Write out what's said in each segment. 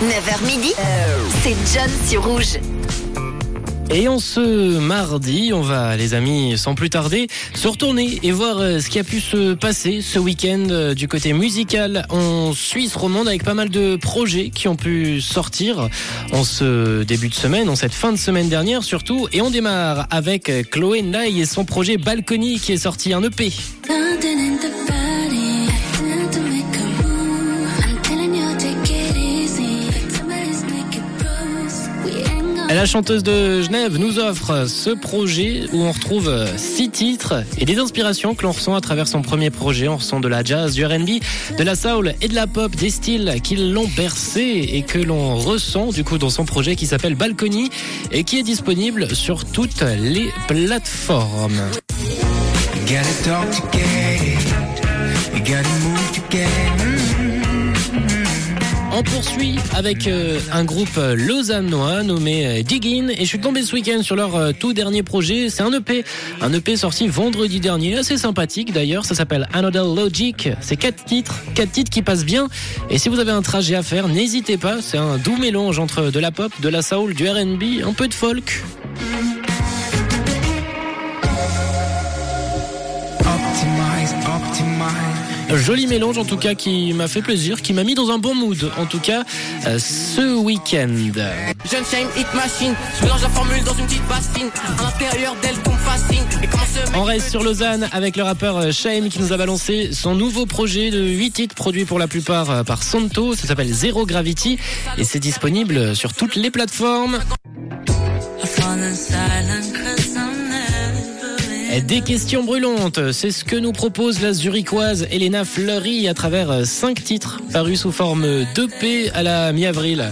9h midi, c'est John sur Rouge. Et en ce mardi, on va, les amis, sans plus tarder, se retourner et voir euh, ce qui a pu se passer ce week-end euh, du côté musical en Suisse romande avec pas mal de projets qui ont pu sortir en ce début de semaine, en cette fin de semaine dernière surtout. Et on démarre avec Chloé Nai et son projet Balcony qui est sorti un EP. La chanteuse de Genève nous offre ce projet où on retrouve six titres et des inspirations que l'on ressent à travers son premier projet. On ressent de la jazz, du R&B, de la soul et de la pop, des styles qui l'ont bercé et que l'on ressent du coup dans son projet qui s'appelle Balcony et qui est disponible sur toutes les plateformes. On poursuit avec euh, un groupe euh, lausannois nommé euh, Diggin et je suis tombé ce week-end sur leur tout dernier projet. C'est un EP, un EP sorti vendredi dernier, assez sympathique d'ailleurs. Ça s'appelle Another Logic. C'est quatre titres, quatre titres qui passent bien. Et si vous avez un trajet à faire, n'hésitez pas. C'est un doux mélange entre de la pop, de la soul, du R&B, un peu de folk. Joli mélange en tout cas qui m'a fait plaisir, qui m'a mis dans un bon mood en tout cas euh, ce week-end. Jeune chain hit machine, je mélange la formule dans une petite bassine. À l'intérieur d'elle qu'on me fascine. Et comment ce mec On reste sur Lausanne avec le rappeur euh, Shame qui nous a balancé son nouveau projet de 8 titres produits pour la plupart euh, par Santo. Ça s'appelle Zero Gravity et c'est disponible sur toutes les plateformes. Des questions brûlantes, c'est ce que nous propose la zurichoise Elena Fleury à travers 5 titres parus sous forme d'EP à la mi-avril.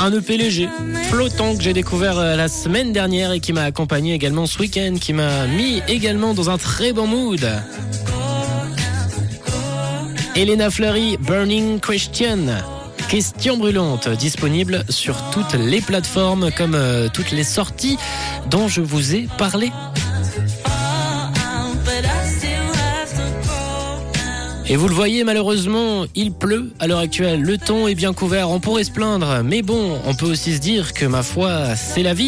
Un EP léger, flottant que j'ai découvert euh, la semaine dernière et qui m'a accompagné également ce week-end, qui m'a mis également dans un très bon mood. Elena Fleury, Burning Christian. Question brûlante, disponible sur toutes les plateformes comme euh, toutes les sorties dont je vous ai parlé. Et vous le voyez, malheureusement, il pleut à l'heure actuelle. Le temps est bien couvert, on pourrait se plaindre. Mais bon, on peut aussi se dire que ma foi, c'est la vie.